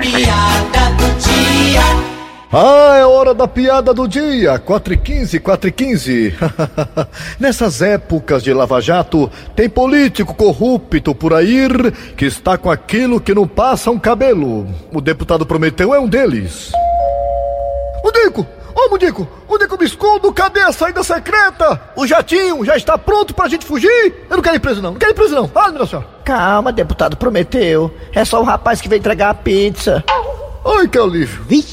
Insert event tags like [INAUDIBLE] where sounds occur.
piada do dia. Ah, é hora da piada do dia. 4 e 15, 4 e 15. [LAUGHS] Nessas épocas de Lava Jato, tem político corrupto por aí que está com aquilo que não passa um cabelo. O deputado Prometeu é um deles. Mudico! Ô, Mudico! Mudico, me escondo! Cadê a saída secreta? O jatinho já está pronto pra gente fugir? Eu não quero ir preso, não. Não quero ir preso, não. Ah, minha senhora. Calma, deputado Prometeu. É só o rapaz que veio entregar a pizza. Ai, que alívio. Vixe.